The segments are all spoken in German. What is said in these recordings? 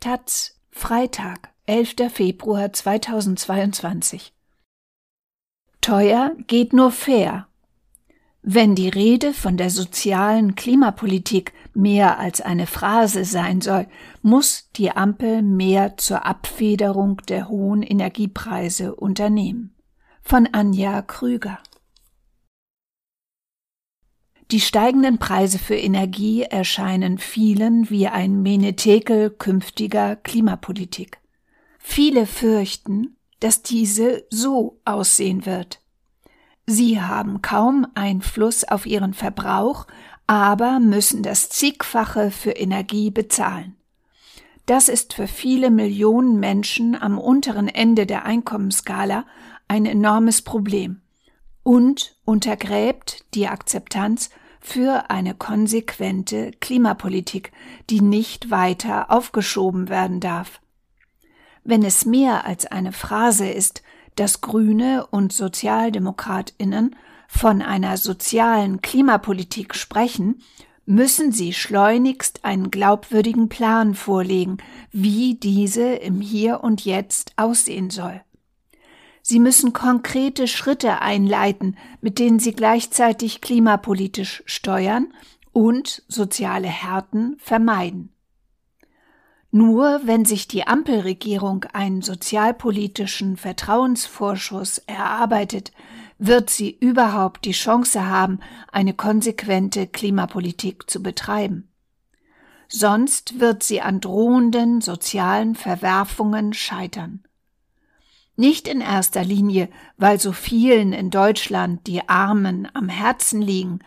Taz, Freitag, 11. Februar 2022. Teuer geht nur fair. Wenn die Rede von der sozialen Klimapolitik mehr als eine Phrase sein soll, muss die Ampel mehr zur Abfederung der hohen Energiepreise unternehmen. Von Anja Krüger. Die steigenden Preise für Energie erscheinen vielen wie ein Menetekel künftiger Klimapolitik. Viele fürchten, dass diese so aussehen wird. Sie haben kaum Einfluss auf ihren Verbrauch, aber müssen das zigfache für Energie bezahlen. Das ist für viele Millionen Menschen am unteren Ende der Einkommensskala ein enormes Problem und untergräbt die Akzeptanz für eine konsequente Klimapolitik, die nicht weiter aufgeschoben werden darf. Wenn es mehr als eine Phrase ist, dass Grüne und Sozialdemokratinnen von einer sozialen Klimapolitik sprechen, müssen sie schleunigst einen glaubwürdigen Plan vorlegen, wie diese im Hier und Jetzt aussehen soll. Sie müssen konkrete Schritte einleiten, mit denen sie gleichzeitig klimapolitisch steuern und soziale Härten vermeiden. Nur wenn sich die Ampelregierung einen sozialpolitischen Vertrauensvorschuss erarbeitet, wird sie überhaupt die Chance haben, eine konsequente Klimapolitik zu betreiben. Sonst wird sie an drohenden sozialen Verwerfungen scheitern. Nicht in erster Linie, weil so vielen in Deutschland die Armen am Herzen liegen,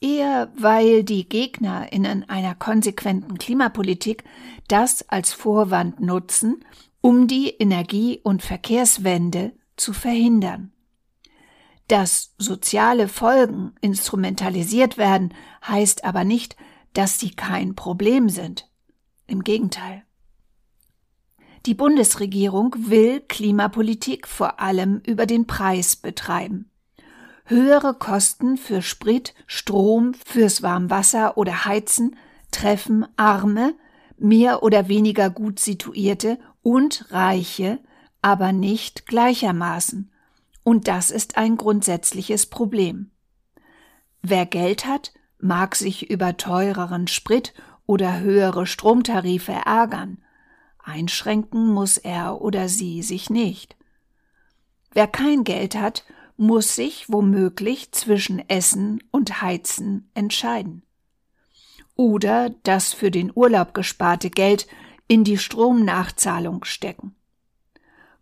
eher weil die Gegnerinnen einer konsequenten Klimapolitik das als Vorwand nutzen, um die Energie- und Verkehrswende zu verhindern. Dass soziale Folgen instrumentalisiert werden, heißt aber nicht, dass sie kein Problem sind. Im Gegenteil. Die Bundesregierung will Klimapolitik vor allem über den Preis betreiben. Höhere Kosten für Sprit, Strom, fürs Warmwasser oder Heizen treffen Arme, mehr oder weniger gut situierte und Reiche, aber nicht gleichermaßen. Und das ist ein grundsätzliches Problem. Wer Geld hat, mag sich über teureren Sprit oder höhere Stromtarife ärgern. Einschränken muss er oder sie sich nicht. Wer kein Geld hat, muss sich womöglich zwischen Essen und Heizen entscheiden oder das für den Urlaub gesparte Geld in die Stromnachzahlung stecken.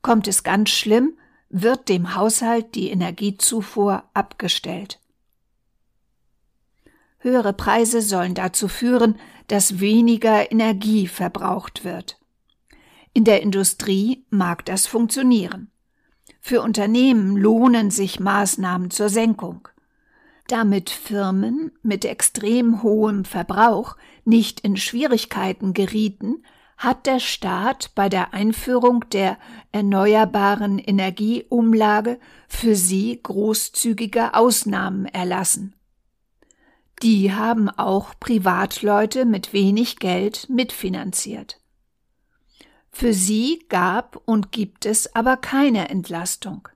Kommt es ganz schlimm, wird dem Haushalt die Energiezufuhr abgestellt. Höhere Preise sollen dazu führen, dass weniger Energie verbraucht wird. In der Industrie mag das funktionieren. Für Unternehmen lohnen sich Maßnahmen zur Senkung. Damit Firmen mit extrem hohem Verbrauch nicht in Schwierigkeiten gerieten, hat der Staat bei der Einführung der erneuerbaren Energieumlage für sie großzügige Ausnahmen erlassen. Die haben auch Privatleute mit wenig Geld mitfinanziert. Für sie gab und gibt es aber keine Entlastung.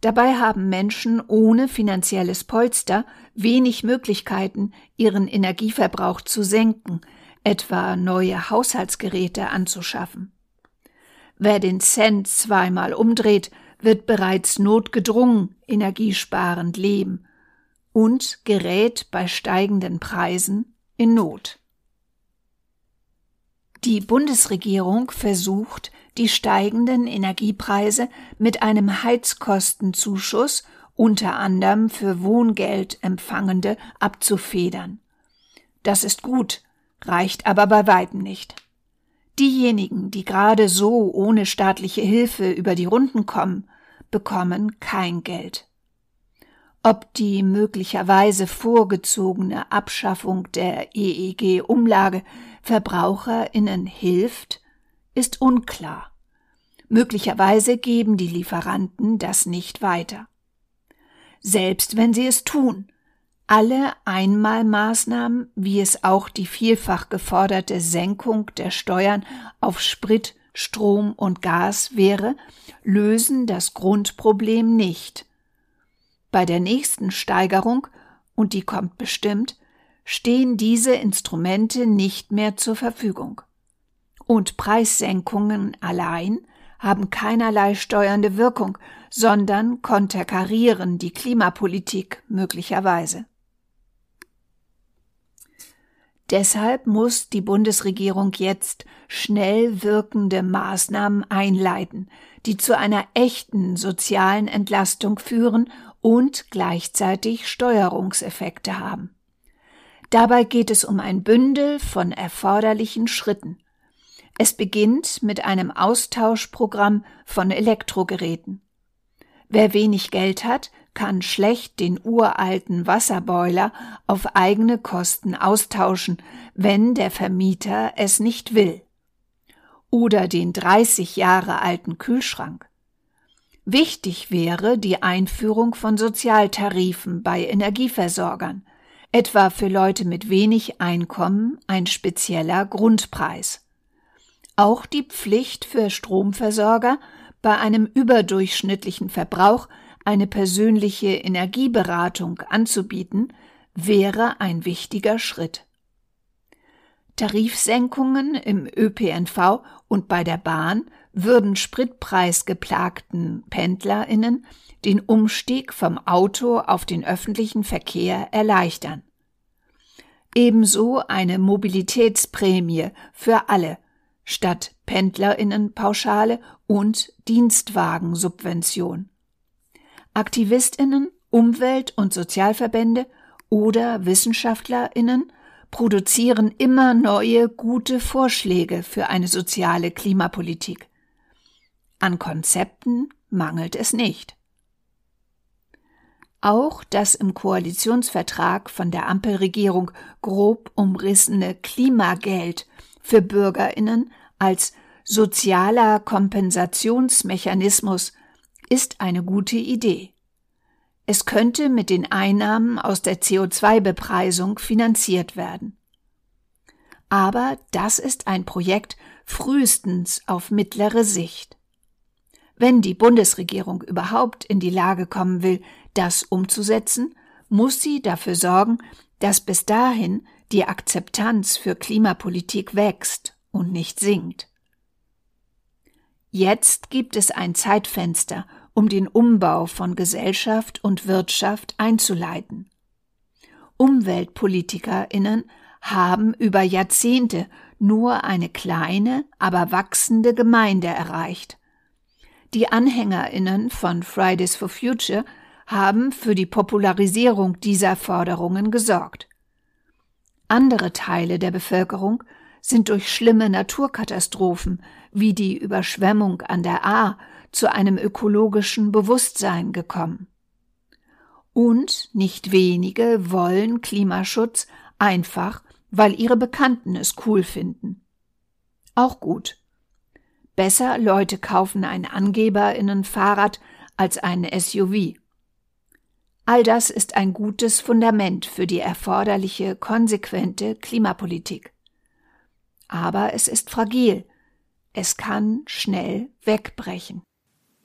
Dabei haben Menschen ohne finanzielles Polster wenig Möglichkeiten, ihren Energieverbrauch zu senken, etwa neue Haushaltsgeräte anzuschaffen. Wer den Cent zweimal umdreht, wird bereits notgedrungen energiesparend leben und gerät bei steigenden Preisen in Not. Die Bundesregierung versucht, die steigenden Energiepreise mit einem Heizkostenzuschuss unter anderem für Wohngeldempfangende abzufedern. Das ist gut, reicht aber bei weitem nicht. Diejenigen, die gerade so ohne staatliche Hilfe über die Runden kommen, bekommen kein Geld. Ob die möglicherweise vorgezogene Abschaffung der EEG-Umlage Verbraucherinnen hilft, ist unklar. Möglicherweise geben die Lieferanten das nicht weiter. Selbst wenn sie es tun, Alle Einmalmaßnahmen, wie es auch die vielfach geforderte Senkung der Steuern auf Sprit, Strom und Gas wäre, lösen das Grundproblem nicht. Bei der nächsten Steigerung, und die kommt bestimmt, stehen diese Instrumente nicht mehr zur Verfügung. Und Preissenkungen allein haben keinerlei steuernde Wirkung, sondern konterkarieren die Klimapolitik möglicherweise. Deshalb muss die Bundesregierung jetzt schnell wirkende Maßnahmen einleiten, die zu einer echten sozialen Entlastung führen und gleichzeitig Steuerungseffekte haben. Dabei geht es um ein Bündel von erforderlichen Schritten. Es beginnt mit einem Austauschprogramm von Elektrogeräten. Wer wenig Geld hat, kann schlecht den uralten Wasserboiler auf eigene Kosten austauschen, wenn der Vermieter es nicht will. Oder den 30 Jahre alten Kühlschrank. Wichtig wäre die Einführung von Sozialtarifen bei Energieversorgern, etwa für Leute mit wenig Einkommen ein spezieller Grundpreis. Auch die Pflicht für Stromversorger, bei einem überdurchschnittlichen Verbrauch eine persönliche Energieberatung anzubieten, wäre ein wichtiger Schritt. Tarifsenkungen im ÖPNV und bei der Bahn würden spritpreisgeplagten Pendlerinnen den Umstieg vom Auto auf den öffentlichen Verkehr erleichtern. Ebenso eine Mobilitätsprämie für alle statt Pendlerinnenpauschale und Dienstwagensubvention. Aktivistinnen, Umwelt- und Sozialverbände oder Wissenschaftlerinnen produzieren immer neue gute Vorschläge für eine soziale Klimapolitik. An Konzepten mangelt es nicht. Auch das im Koalitionsvertrag von der Ampelregierung grob umrissene Klimageld für Bürgerinnen als sozialer Kompensationsmechanismus ist eine gute Idee. Es könnte mit den Einnahmen aus der CO2-Bepreisung finanziert werden. Aber das ist ein Projekt frühestens auf mittlere Sicht. Wenn die Bundesregierung überhaupt in die Lage kommen will, das umzusetzen, muss sie dafür sorgen, dass bis dahin die Akzeptanz für Klimapolitik wächst und nicht sinkt. Jetzt gibt es ein Zeitfenster, um den Umbau von Gesellschaft und Wirtschaft einzuleiten. Umweltpolitikerinnen haben über Jahrzehnte nur eine kleine, aber wachsende Gemeinde erreicht. Die Anhängerinnen von Fridays for Future haben für die Popularisierung dieser Forderungen gesorgt. Andere Teile der Bevölkerung sind durch schlimme Naturkatastrophen wie die Überschwemmung an der Ahr zu einem ökologischen Bewusstsein gekommen. Und nicht wenige wollen Klimaschutz einfach, weil ihre Bekannten es cool finden. Auch gut. Besser Leute kaufen ein Angeberinnenfahrrad als ein SUV. All das ist ein gutes Fundament für die erforderliche konsequente Klimapolitik aber es ist fragil. Es kann schnell wegbrechen.